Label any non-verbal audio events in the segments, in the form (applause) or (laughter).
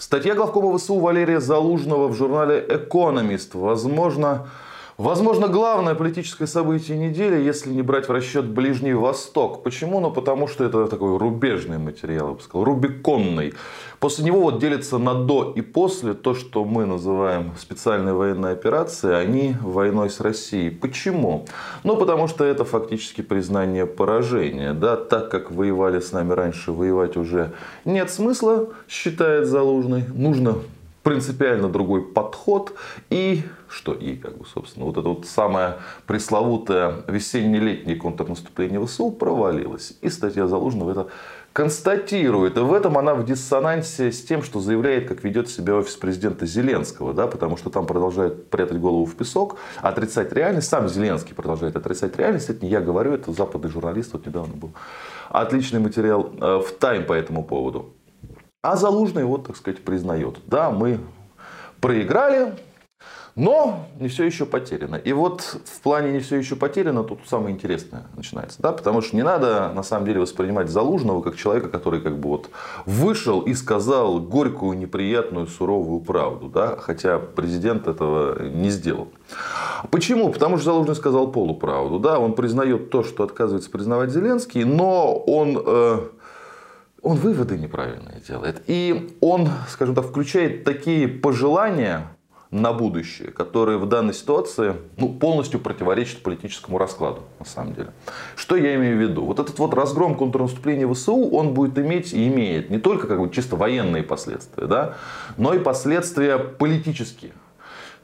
Статья главкома ВСУ Валерия Залужного в журнале «Экономист». Возможно, Возможно, главное политическое событие недели, если не брать в расчет Ближний Восток. Почему? Ну, потому что это такой рубежный материал, я бы сказал, рубиконный. После него вот делится на до и после то, что мы называем специальной военной операцией, они войной с Россией. Почему? Ну, потому что это фактически признание поражения. Да? Так как воевали с нами раньше, воевать уже нет смысла, считает Залужный. Нужно принципиально другой подход. И что и, как бы, собственно, вот это вот самое пресловутое весенне-летнее контрнаступление ВСУ провалилось. И статья Залужного это констатирует. И в этом она в диссонансе с тем, что заявляет, как ведет себя офис президента Зеленского. Да, потому что там продолжает прятать голову в песок, отрицать реальность. Сам Зеленский продолжает отрицать реальность. Это не я говорю, это западный журналист. Вот недавно был отличный материал э, в Тайм по этому поводу. А Залужный вот, так сказать, признает. Да, мы проиграли, но не все еще потеряно. И вот в плане не все еще потеряно, тут самое интересное начинается. Да? Потому что не надо на самом деле воспринимать Залужного как человека, который как бы вот вышел и сказал горькую, неприятную, суровую правду. Да? Хотя президент этого не сделал. Почему? Потому что Залужный сказал полуправду. Да? Он признает то, что отказывается признавать Зеленский, но он... Э, он выводы неправильные делает. И он, скажем так, включает такие пожелания на будущее, которые в данной ситуации ну, полностью противоречат политическому раскладу, на самом деле. Что я имею в виду? Вот этот вот разгром контрнаступления ВСУ, он будет иметь и имеет не только как бы чисто военные последствия, да, но и последствия политические.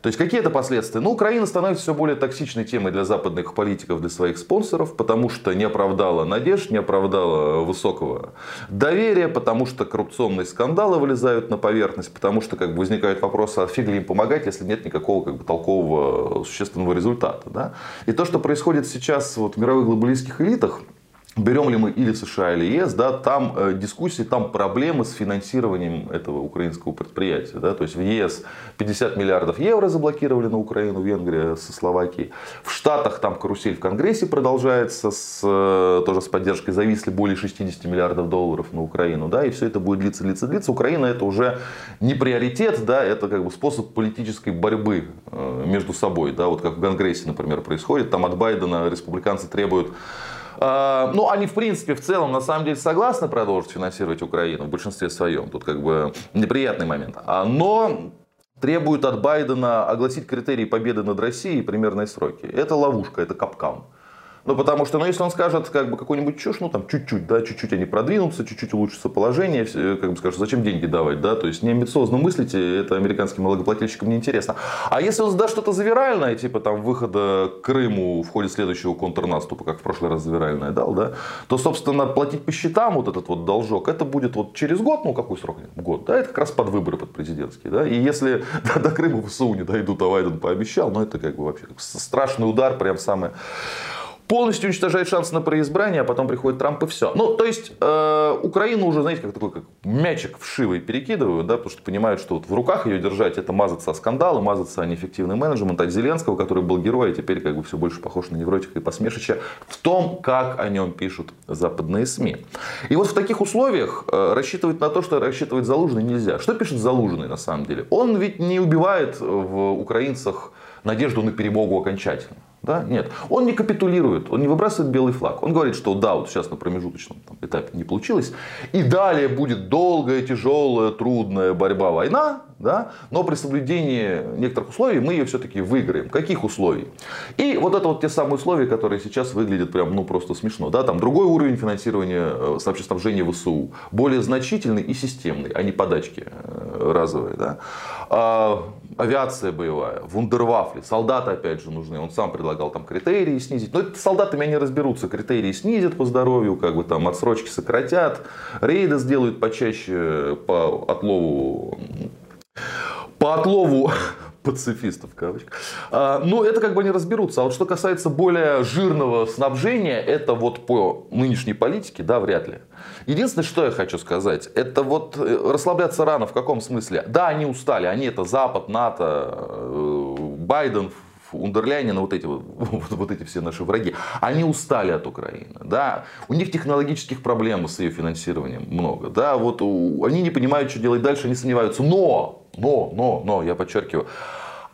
То есть какие это последствия? Ну, Украина становится все более токсичной темой для западных политиков, для своих спонсоров, потому что не оправдала надежд, не оправдала высокого доверия, потому что коррупционные скандалы вылезают на поверхность, потому что как бы, возникают вопросы, а фиг ли им помогать, если нет никакого как бы, толкового существенного результата. Да? И то, что происходит сейчас вот, в мировых глобалистских элитах, Берем ли мы или США, или ЕС, да, там э, дискуссии, там проблемы с финансированием этого украинского предприятия. Да, то есть в ЕС 50 миллиардов евро заблокировали на Украину, Венгрия со Словакией. В Штатах там карусель в Конгрессе продолжается, с, э, тоже с поддержкой зависли более 60 миллиардов долларов на Украину. Да, и все это будет длиться, длиться, длиться. Украина это уже не приоритет, да, это как бы способ политической борьбы э, между собой. Да, вот как в Конгрессе, например, происходит. Там от Байдена республиканцы требуют ну, они, в принципе, в целом, на самом деле, согласны продолжить финансировать Украину в большинстве своем. Тут как бы неприятный момент. А, но требуют от Байдена огласить критерии победы над Россией примерные сроки. Это ловушка, это капкан. Ну, потому что, ну, если он скажет, как бы, какую-нибудь чушь, ну, там, чуть-чуть, да, чуть-чуть они продвинутся, чуть-чуть улучшится положение, как бы скажут, зачем деньги давать, да, то есть не амбициозно мыслите, это американским налогоплательщикам не интересно. А если он задаст что-то завиральное, типа, там, выхода Крыму в ходе следующего контрнаступа, как в прошлый раз завиральное дал, да, то, собственно, платить по счетам вот этот вот должок, это будет вот через год, ну, какой срок? Год, да, это как раз под выборы, под президентские, да, и если до, (laughs) до Крыма в СУ не дойдут, а Байден пообещал, ну, это как бы вообще страшный удар, прям самое полностью уничтожает шанс на преизбрание, а потом приходит Трамп и все. Ну, то есть, э, Украину уже, знаете, как такой как мячик вшивый перекидывают, да, потому что понимают, что вот в руках ее держать, это мазаться о скандалы, мазаться о неэффективный менеджмент, от Зеленского, который был героем, а теперь как бы все больше похож на невротика и посмешища в том, как о нем пишут западные СМИ. И вот в таких условиях э, рассчитывать на то, что рассчитывает Залужный нельзя. Что пишет Залужный на самом деле? Он ведь не убивает в украинцах надежду на перемогу окончательно. Да? Нет. Он не капитулирует, он не выбрасывает белый флаг. Он говорит, что да, вот сейчас на промежуточном там, этапе не получилось. И далее будет долгая, тяжелая, трудная борьба, война. Да? Но при соблюдении некоторых условий мы ее все-таки выиграем. Каких условий? И вот это вот те самые условия, которые сейчас выглядят прям ну просто смешно. Да? Там другой уровень финансирования э, сообществоснабжения ВСУ. Более значительный и системный, а не подачки э, разовые. Да? А, авиация боевая, вундервафли, солдаты опять же нужны. Он сам предлагал там критерии снизить. Но это солдатами они разберутся. Критерии снизят по здоровью, как бы там отсрочки сократят, рейды сделают почаще по отлову по отлову пацифистов, кавычка. А, ну, это как бы не разберутся. А вот что касается более жирного снабжения, это вот по нынешней политике, да, вряд ли. Единственное, что я хочу сказать, это вот э, расслабляться рано в каком смысле? Да, они устали, они это Запад, НАТО, э, Байден Ундерляйнина, вот эти, (laughs) вот, вот эти все наши враги, они устали от Украины. Да? У них технологических проблем с ее финансированием много. Да? Вот, они не понимают, что делать дальше, они сомневаются. Но, но, но, но, я подчеркиваю,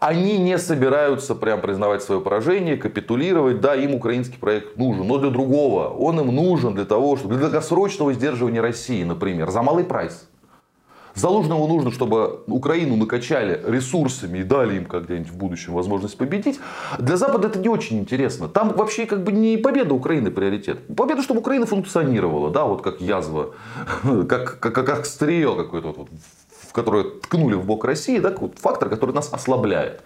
они не собираются прям признавать свое поражение, капитулировать. Да, им украинский проект нужен, но для другого. Он им нужен для того, чтобы для долгосрочного сдерживания России, например, за малый прайс. Залужному нужно, чтобы Украину накачали ресурсами и дали им когда-нибудь в будущем возможность победить. Для Запада это не очень интересно. Там вообще как бы не победа Украины приоритет. Победа, чтобы Украина функционировала, да, вот как язва, (laughs) как, как, как, как стрие какое-то вот в которое ткнули в бок России, да, фактор, который нас ослабляет.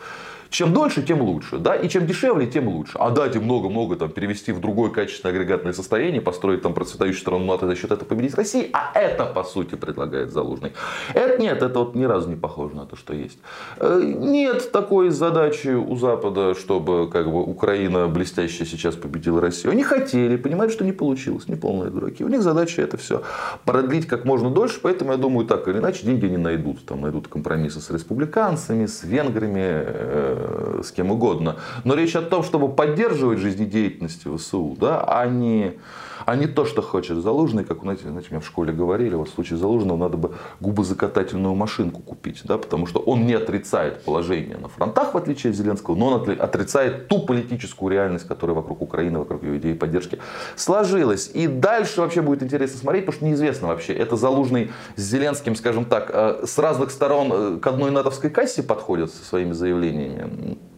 Чем дольше, тем лучше. Да? И чем дешевле, тем лучше. А дать им много-много там, перевести в другое качественное агрегатное состояние, построить там процветающую страну НАТО за счет этого победить России. А это, по сути, предлагает Залужный. Это нет, это вот ни разу не похоже на то, что есть. Э, нет такой задачи у Запада, чтобы как бы, Украина блестяще сейчас победила Россию. Они хотели, понимают, что не получилось. Не полные дураки. У них задача это все продлить как можно дольше. Поэтому, я думаю, так или иначе, деньги они найдут. Там найдут компромиссы с республиканцами, с венграми, Э, с кем угодно. Но речь о том, чтобы поддерживать жизнедеятельность ВСУ, да, а не, а не то, что хочет Залужный, как знаете, знаете, мне в школе говорили, вот в случае Залужного надо бы губозакатательную машинку купить, да, потому что он не отрицает положение на фронтах, в отличие от Зеленского, но он отрицает ту политическую реальность, которая вокруг Украины, вокруг ее идеи поддержки сложилась. И дальше вообще будет интересно смотреть, потому что неизвестно вообще, это Залужный с Зеленским, скажем так, э, с разных сторон э, к одной натовской кассе подходят со своими заявлениями Э, э,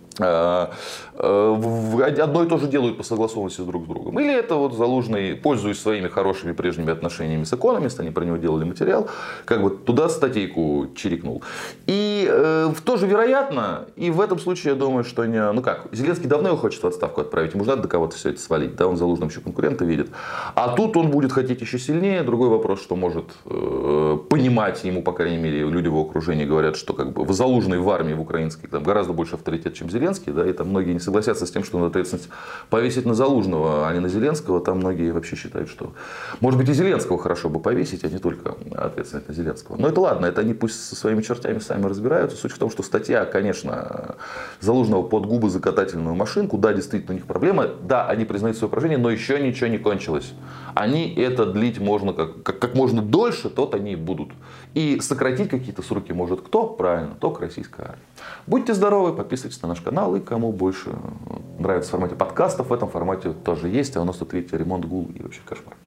одно и то же делают по согласованности друг с другом. Или это вот Залужный, пользуясь своими хорошими прежними отношениями с экономистом, они про него делали материал, как бы туда статейку чирикнул. И э, тоже вероятно, и в этом случае я думаю, что не, ну как, Зеленский давно его хочет в отставку отправить, ему же надо до кого-то все это свалить, да, он Залужным еще конкурента видит. А тут он будет хотеть еще сильнее. Другой вопрос, что может э, понимать ему, по крайней мере, люди в его окружении говорят, что как бы в Залужной в армии в украинской там гораздо больше авторитет, чем Зеленский Зеленский, да, и там многие не согласятся с тем, что надо ответственность повесить на Залужного, а не на Зеленского. Там многие вообще считают, что, может быть, и Зеленского хорошо бы повесить, а не только ответственность на Зеленского. Но это ладно, это они пусть со своими чертями сами разбираются. Суть в том, что статья, конечно, Залужного под губы закатательную машинку, да, действительно у них проблема, да, они признают свое поражение, но еще ничего не кончилось. Они это длить можно как, как, как можно дольше, тот они и будут. И сократить какие-то сроки может кто? Правильно, только российская армия. Будьте здоровы, подписывайтесь на наш канал канал. И кому больше нравится в формате подкастов, в этом формате тоже есть. А у нас тут, видите, ремонт гул и вообще кошмар.